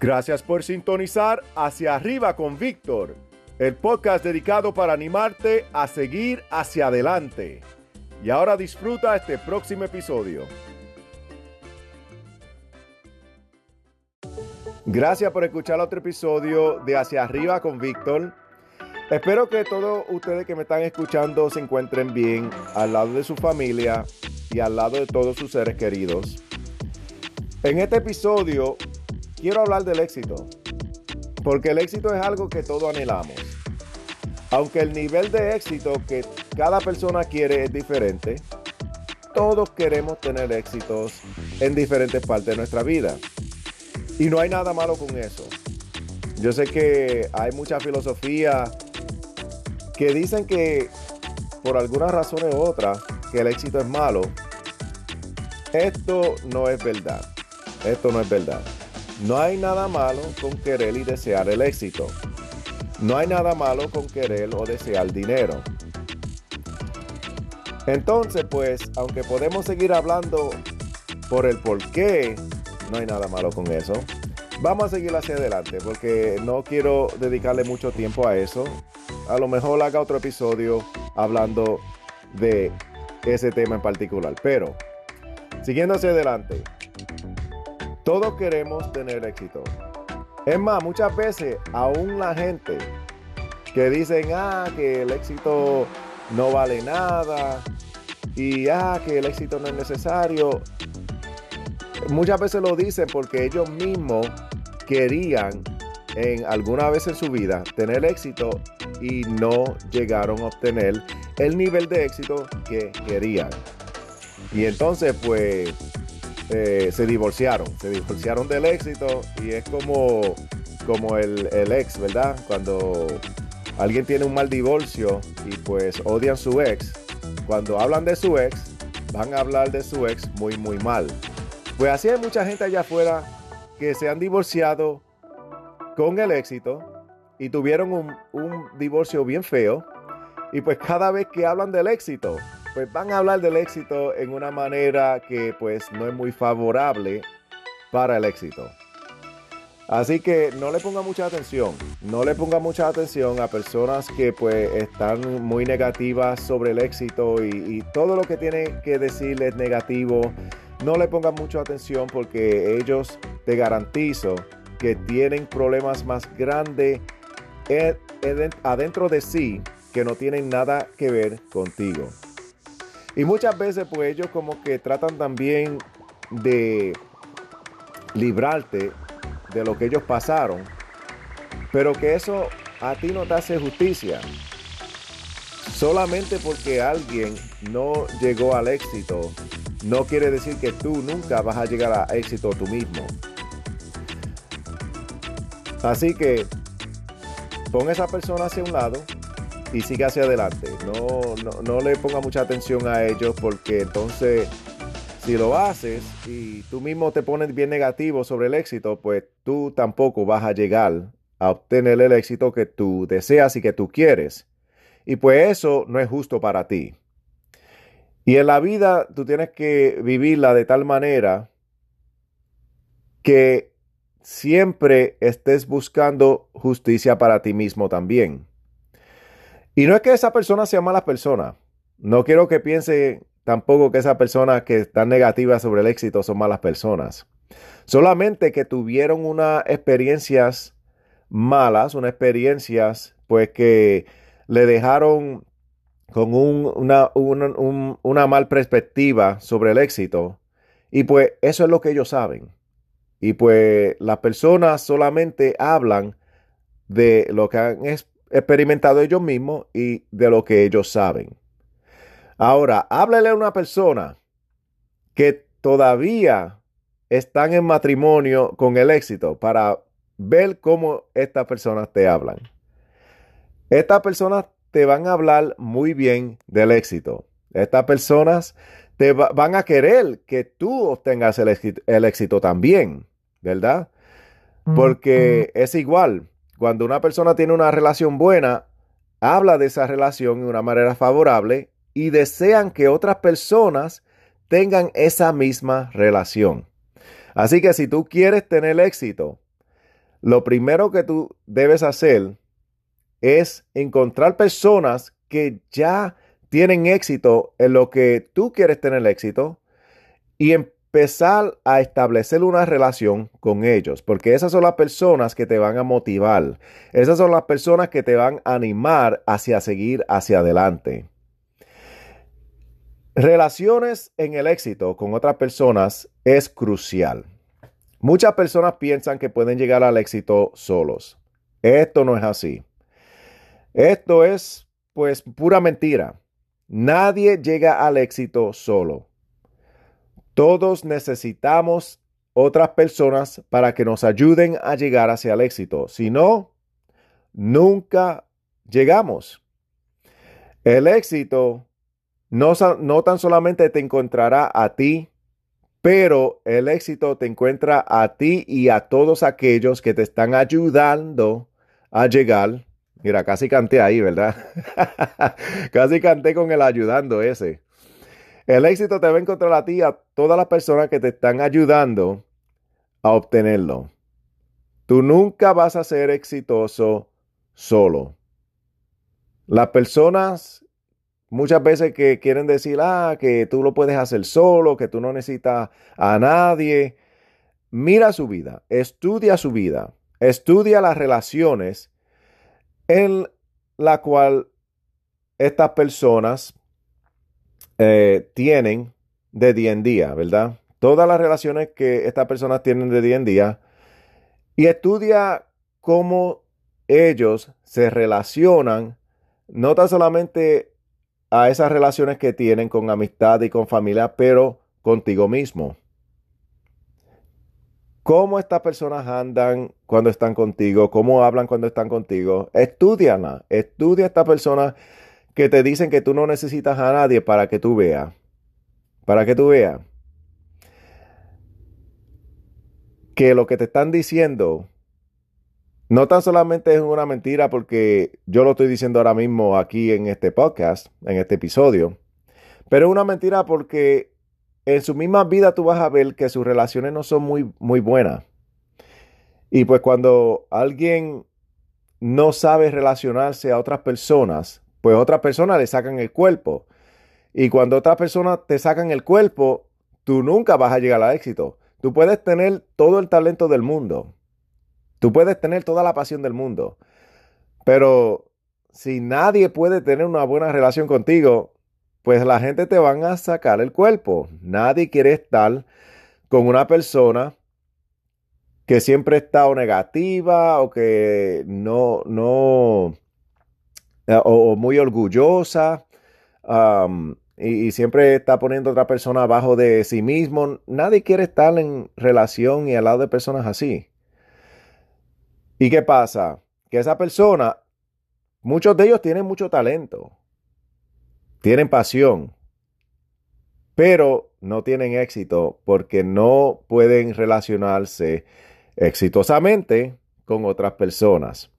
Gracias por sintonizar Hacia Arriba con Víctor, el podcast dedicado para animarte a seguir hacia adelante. Y ahora disfruta este próximo episodio. Gracias por escuchar otro episodio de Hacia Arriba con Víctor. Espero que todos ustedes que me están escuchando se encuentren bien al lado de su familia y al lado de todos sus seres queridos. En este episodio quiero hablar del éxito, porque el éxito es algo que todos anhelamos. Aunque el nivel de éxito que cada persona quiere es diferente, todos queremos tener éxitos en diferentes partes de nuestra vida. Y no hay nada malo con eso. Yo sé que hay mucha filosofía que dicen que por algunas razones u otras que el éxito es malo. Esto no es verdad. Esto no es verdad. No hay nada malo con querer y desear el éxito. No hay nada malo con querer o desear dinero. Entonces, pues, aunque podemos seguir hablando por el por qué, no hay nada malo con eso. Vamos a seguir hacia adelante porque no quiero dedicarle mucho tiempo a eso. A lo mejor haga otro episodio hablando de ese tema en particular. Pero, siguiendo hacia adelante, todos queremos tener éxito. Es más, muchas veces aún la gente que dicen, ah, que el éxito no vale nada y ah, que el éxito no es necesario. Muchas veces lo dicen porque ellos mismos querían en alguna vez en su vida tener éxito y no llegaron a obtener el nivel de éxito que querían. Y entonces pues eh, se divorciaron, se divorciaron del éxito y es como, como el, el, ex, ¿verdad? Cuando alguien tiene un mal divorcio y pues odian su ex, cuando hablan de su ex, van a hablar de su ex muy, muy mal. Pues así hay mucha gente allá afuera que se han divorciado con el éxito y tuvieron un, un divorcio bien feo. Y pues cada vez que hablan del éxito, pues van a hablar del éxito en una manera que pues no es muy favorable para el éxito. Así que no le ponga mucha atención, no le ponga mucha atención a personas que pues están muy negativas sobre el éxito y, todo lo que tienen que decirles es negativo. No le ponga mucha atención porque ellos te garantizo que tienen problemas más grandes adentro de sí que no tienen nada que ver contigo. Y muchas veces pues ellos como que tratan también de librarte de lo que ellos pasaron, pero que eso a ti no te hace justicia. Solamente porque alguien no llegó al éxito, no quiere decir que tú nunca vas a llegar a éxito tú mismo. Así que pon a esa persona hacia un lado y siga hacia adelante. No, no, no le ponga mucha atención a ellos porque entonces si lo haces y tú mismo te pones bien negativo sobre el éxito, pues tú tampoco vas a llegar a obtener el éxito que tú deseas y que tú quieres. Y pues eso no es justo para ti. Y en la vida tú tienes que vivirla de tal manera que siempre estés buscando justicia para ti mismo también. Y no es que esa persona sea mala persona. No quiero que piense tampoco que esas personas que están negativas sobre el éxito son malas personas. Solamente que tuvieron unas experiencias malas, unas experiencias pues que le dejaron con una, una mal perspectiva sobre el éxito. Y pues eso es lo que ellos saben. Y pues las personas solamente hablan de lo que han experimentado ellos mismos y de lo que ellos saben. Ahora, háblele a una persona que todavía están en matrimonio con el éxito para ver cómo estas personas te hablan. Estas personas te van a hablar muy bien del éxito. Estas personas te van a querer que tú obtengas el éxito, el éxito también, ¿verdad? Porque es igual. Cuando una persona tiene una relación buena, habla de esa relación de una manera favorable y desean que otras personas tengan esa misma relación. Así que si tú quieres tener éxito, lo primero que tú debes hacer es encontrar personas que ya tienen éxito en lo que tú quieres tener éxito y empezar a establecer una relación con ellos, porque esas son las personas que te van a motivar, esas son las personas que te van a animar hacia seguir hacia adelante. Relaciones en el éxito con otras personas es crucial. Muchas personas piensan que pueden llegar al éxito solos. Esto no es así. Esto es pues pura mentira. Nadie llega al éxito solo. Todos necesitamos otras personas para que nos ayuden a llegar hacia el éxito. Si no, nunca llegamos. El éxito no, no, tan solamente te encontrará a ti pero el éxito te encuentra a ti y a todos aquellos que te están ayudando a llegar. Mira, casi canté ahí, ¿verdad? casi canté con el ayudando ese. El éxito te va a encontrar a ti a todas las personas que te están ayudando a obtenerlo. Tú nunca vas a ser exitoso solo. Las personas Muchas veces que quieren decir, ah, que tú lo puedes hacer solo, que tú no necesitas a nadie. Mira su vida, estudia su vida, estudia las relaciones en la cual estas personas eh, tienen de día en día, ¿verdad? Todas las relaciones que estas personas tienen de día en día y estudia cómo ellos se relacionan, no tan solamente a esas relaciones que tienen con amistad y con familia, pero contigo mismo. ¿Cómo estas personas andan cuando están contigo? ¿Cómo hablan cuando están contigo? Estudiala. Estudia a estas personas que te dicen que tú no necesitas a nadie para que tú veas. Para que tú veas. Que lo que te están diciendo no tan solamente es una mentira porque yo lo estoy diciendo ahora mismo aquí en este podcast, en este episodio, pero es una mentira porque en su misma vida tú vas a ver que sus relaciones no son muy, muy buenas. Y pues cuando alguien no sabe relacionarse a otras personas, pues otras personas le sacan el cuerpo. Y cuando otras personas te sacan el cuerpo, tú nunca vas a llegar al éxito. Tú puedes tener todo el talento del mundo, Tú puedes tener toda la pasión del mundo, pero si nadie puede tener una buena relación contigo, pues la gente te van a sacar el cuerpo. Nadie quiere estar con una persona que siempre está o negativa o que no, no, eh, o, muy orgullosa y, y, siempre está poniendo a otra persona abajo de sí mismo. Nadie quiere estar en relación y al lado de personas así. ¿Y qué pasa? Que esa persona, muchos de ellos tienen mucho talento, tienen pasión, pero no tienen éxito porque no pueden relacionarse exitosamente con otras personas.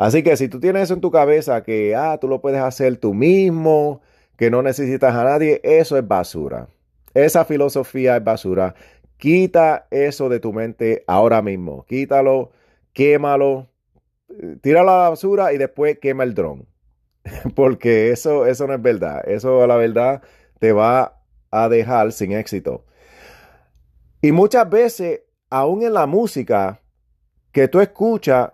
Así que si tú tienes eso en tu cabeza, que ah, tú lo puedes hacer tú mismo, que no necesitas a nadie, eso es basura. Esa filosofía es basura. Quita eso de tu mente ahora mismo. Quítalo quémalo, tira la basura y después quema el dron. Porque eso, eso no es verdad. Eso, la verdad, te va a dejar sin éxito. Y muchas veces, aún en la música que tú escuchas,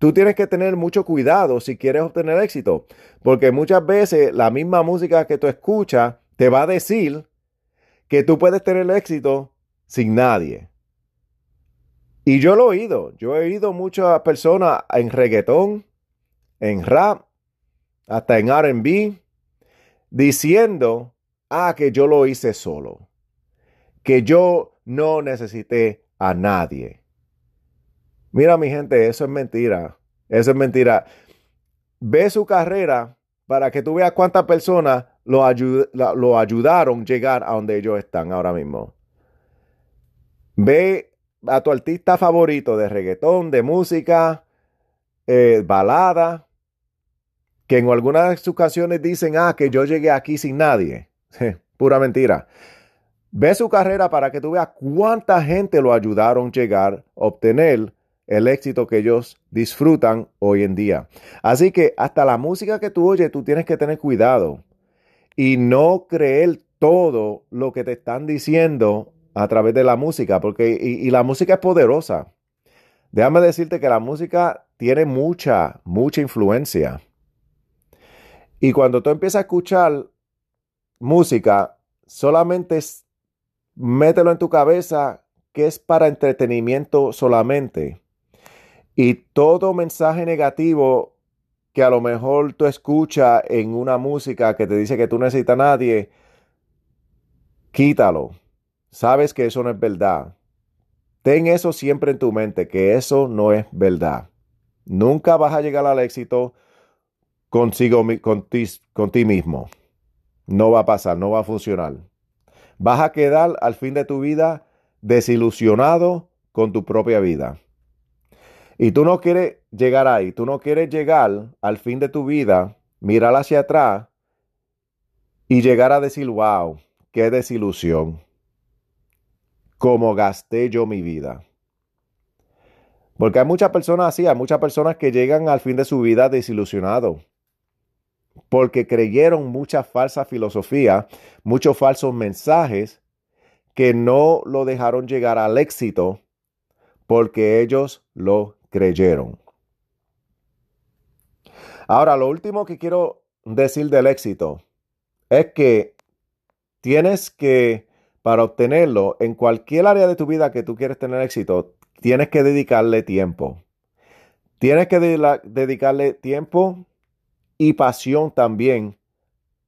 tú tienes que tener mucho cuidado si quieres obtener éxito. Porque muchas veces la misma música que tú escuchas te va a decir que tú puedes tener éxito sin nadie. Y yo lo he oído. Yo he oído muchas personas en reggaetón, en rap, hasta en RB, diciendo, ah, que yo lo hice solo. Que yo no necesité a nadie. Mira, mi gente, eso es mentira. Eso es mentira. Ve su carrera para que tú veas cuántas personas lo, lo ayudaron llegar a donde ellos están ahora mismo. Ve a tu artista favorito de reggaetón, de música, eh, balada, que en algunas de sus canciones dicen, ah, que yo llegué aquí sin nadie. Pura mentira. Ve su carrera para que tú veas cuánta gente lo ayudaron llegar obtener el éxito que ellos disfrutan hoy en día. Así que hasta la música que tú oyes, tú tienes que tener cuidado y no creer todo lo que te están diciendo a través de la música, porque y, la música es poderosa. Déjame decirte que la música tiene mucha, mucha influencia. Y cuando tú empiezas a escuchar música, solamente mételo en tu cabeza que es para entretenimiento solamente. Y todo mensaje negativo que a lo mejor tú escuchas en una música que te dice que tú necesitas a nadie, quítalo. Sabes que eso no es verdad. Ten eso siempre en tu mente, que eso no es verdad. Nunca vas a llegar al éxito consigo, con ti, mismo. No va a pasar, no va a funcionar. Vas a quedar al fin de tu vida desilusionado con tu propia vida. Y tú no quieres llegar ahí, tú no quieres llegar al fin de tu vida, mirar hacia atrás y llegar a decir, wow, qué desilusión, cómo gasté yo mi vida. Porque hay muchas personas así, hay muchas personas que llegan al fin de su vida desilusionados. Porque creyeron mucha falsa filosofía, muchos falsos mensajes que no lo dejaron llegar al éxito porque ellos lo creyeron. Ahora, lo último que quiero decir del éxito es que tienes que, para obtenerlo, en cualquier área de tu vida que tú quieres tener éxito, tienes que dedicarle tiempo. Tienes que dedicarle tiempo y pasión también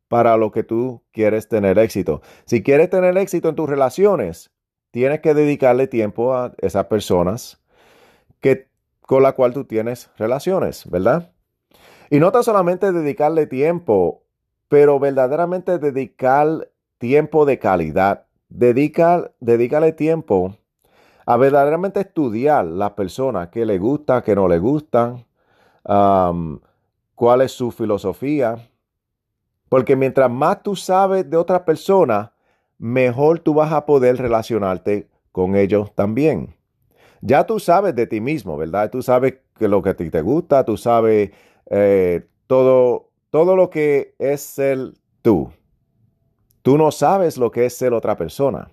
para lo que tú quieres tener éxito. Si quieres tener éxito en tus relaciones, tienes que dedicarle tiempo a esas personas con la cual tú tienes relaciones, ¿verdad? Y no tan solamente dedicarle tiempo, pero verdaderamente dedicar tiempo de calidad. Dedica, dedícale tiempo a verdaderamente estudiar las personas que le gustan, que no le gustan, cuál es su filosofía, porque mientras más tú sabes de otra persona, mejor tú vas a poder relacionarte con ellos también. Ya tú sabes de ti mismo, ¿verdad? Tú sabes que lo que a ti te gusta, tú sabes eh, todo, todo lo que es ser tú. Tú no sabes lo que es ser otra persona.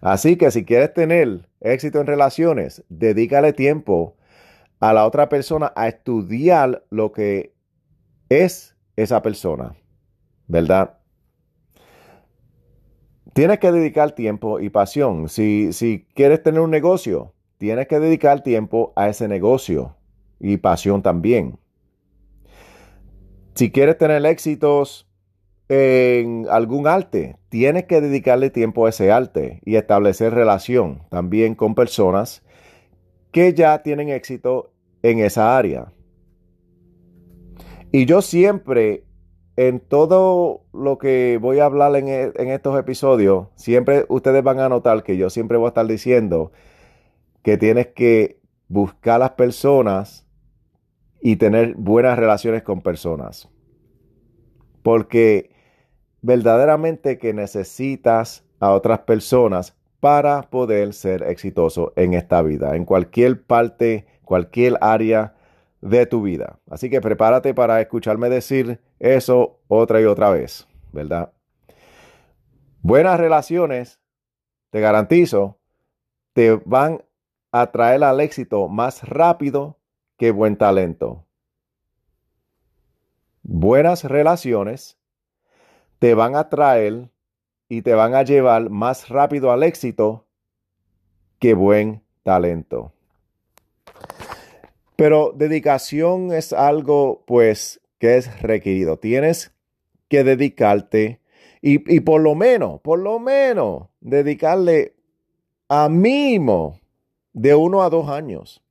Así que si quieres tener éxito en relaciones, dedícale tiempo a la otra persona a estudiar lo que es esa persona. ¿verdad? Tienes que dedicar tiempo y pasión. Si, si quieres tener un negocio, tienes que dedicar tiempo a ese negocio y pasión también. Si quieres tener éxitos en algún arte, tienes que dedicarle tiempo a ese arte y establecer relación también con personas que ya tienen éxito en esa área. Y yo siempre en todo lo que voy a hablar en, e, en, estos episodios, siempre ustedes van a notar que yo siempre voy a estar diciendo que tienes que buscar las personas y tener buenas relaciones con personas. Porque verdaderamente que necesitas a otras personas para poder ser exitoso en esta vida, en cualquier parte, cualquier área de tu vida. Así que prepárate para escucharme decir eso otra y otra vez, ¿verdad? Buenas relaciones, te garantizo, te van a traer al éxito más rápido que buen talento. Buenas relaciones te van a traer y te van a llevar más rápido al éxito que buen talento. Pero dedicación es algo, pues, que es requerido. Tienes que dedicarte y, por lo menos, por lo menos, dedicarle a mínimo de uno a dos años.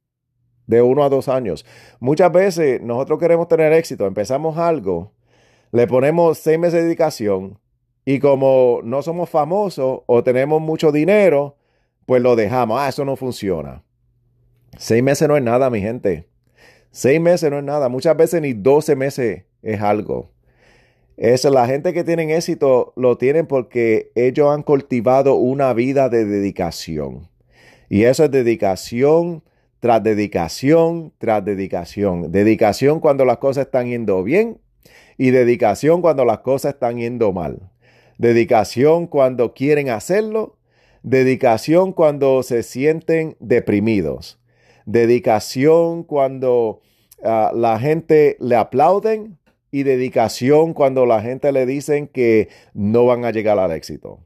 De uno a dos años. Muchas veces nosotros queremos tener éxito, empezamos algo, le ponemos seis meses de dedicación y como no somos famosos o tenemos mucho dinero, pues lo dejamos. Ah, eso no funciona. Seis meses no es nada, mi gente. Seis meses no es nada. Muchas veces ni doce meses es algo. Eso, la gente que tienen éxito lo tienen porque ellos han cultivado una vida de dedicación. Y eso es dedicación tras dedicación tras dedicación. Dedicación cuando las cosas están yendo bien y dedicación cuando las cosas están yendo mal. Dedicación cuando quieren hacerlo. Dedicación cuando se sienten deprimidos. Dedicación cuando ah, la gente le aplauden y dedicación cuando la gente le dicen que no van a llegar al éxito.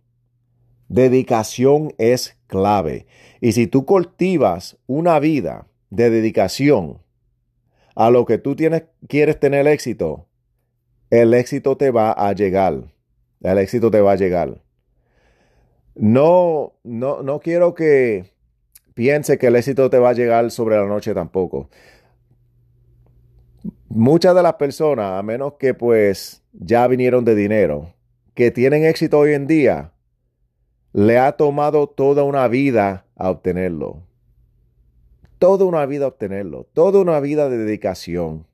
Dedicación es clave. Y si tú cultivas una vida de dedicación a lo que tú tienes, quieres tener éxito, el éxito te va a llegar. El éxito te va a llegar. No, no, no quiero que piense que el éxito te va a llegar sobre la noche tampoco. Muchas de las personas, a menos que pues ya vinieron de dinero, que tienen éxito hoy en día, le ha tomado toda una vida a obtenerlo. Toda una vida a obtenerlo. Toda una vida de dedicación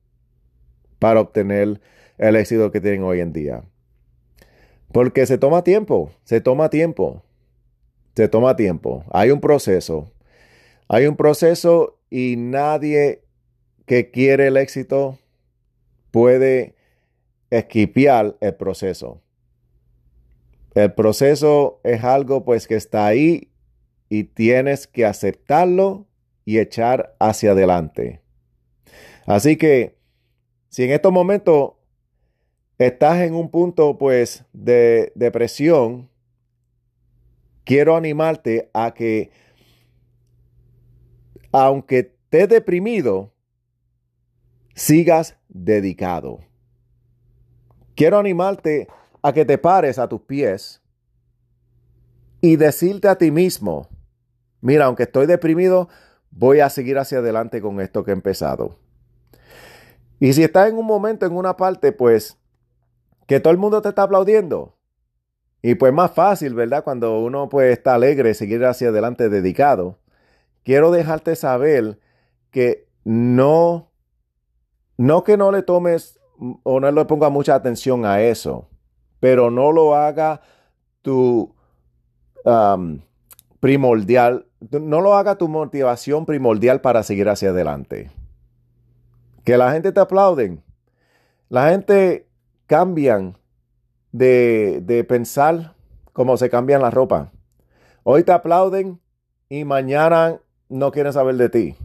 para obtener el éxito que tienen hoy en día. Porque se toma tiempo, se toma tiempo, se toma tiempo. Hay un proceso. Hay un proceso y nadie que quiere el éxito puede esquipiar el proceso. El proceso es algo pues que está ahí y tienes que aceptarlo y echar hacia adelante. Así que si en estos momentos estás en un punto pues de depresión, quiero animarte a que aunque estés deprimido, sigas dedicado. Quiero animarte a que te pares a tus pies y decirte a ti mismo, mira, aunque estoy deprimido, voy a seguir hacia adelante con esto que he empezado. Y si estás en un momento, en una parte, pues, que todo el mundo te está aplaudiendo. Y pues más fácil, ¿verdad? Cuando uno pues está alegre, seguir hacia adelante dedicado. Quiero dejarte saber que no, no que no le tomes o no le ponga mucha atención a eso pero no lo haga tu primordial, no lo haga tu motivación primordial para seguir hacia adelante. Que la gente te aplauden. La gente cambian de, de pensar como se cambian la ropa. Hoy te aplauden y mañana no quieren saber de ti.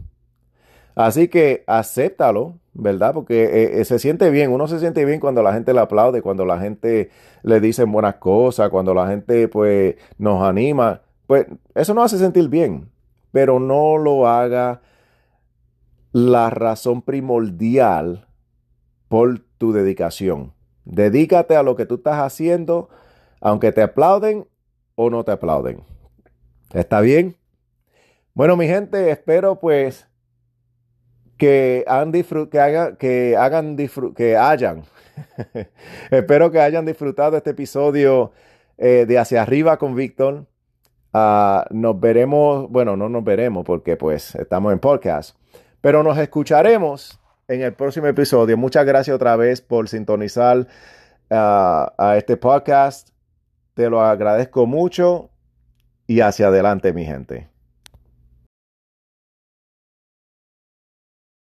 Así que acéptalo, ¿verdad? Porque eh, eh, se siente bien, uno se siente bien cuando la gente le aplaude, cuando la gente le dice buenas cosas, cuando la gente pues nos anima, pues eso nos hace sentir bien, pero no lo haga la razón primordial por tu dedicación. Dedícate a lo que tú estás haciendo, aunque te aplauden o no te aplauden. ¿Está bien? Bueno, mi gente, espero pues que, han que, que, hagan que hayan, espero que hayan disfrutado este episodio eh, de Hacia Arriba con Víctor. Ah, nos veremos, bueno, no nos veremos porque pues estamos en podcast, pero nos escucharemos en el próximo episodio. Muchas gracias otra vez por sintonizar ah, a este podcast. Te lo agradezco mucho y hacia adelante, mi gente.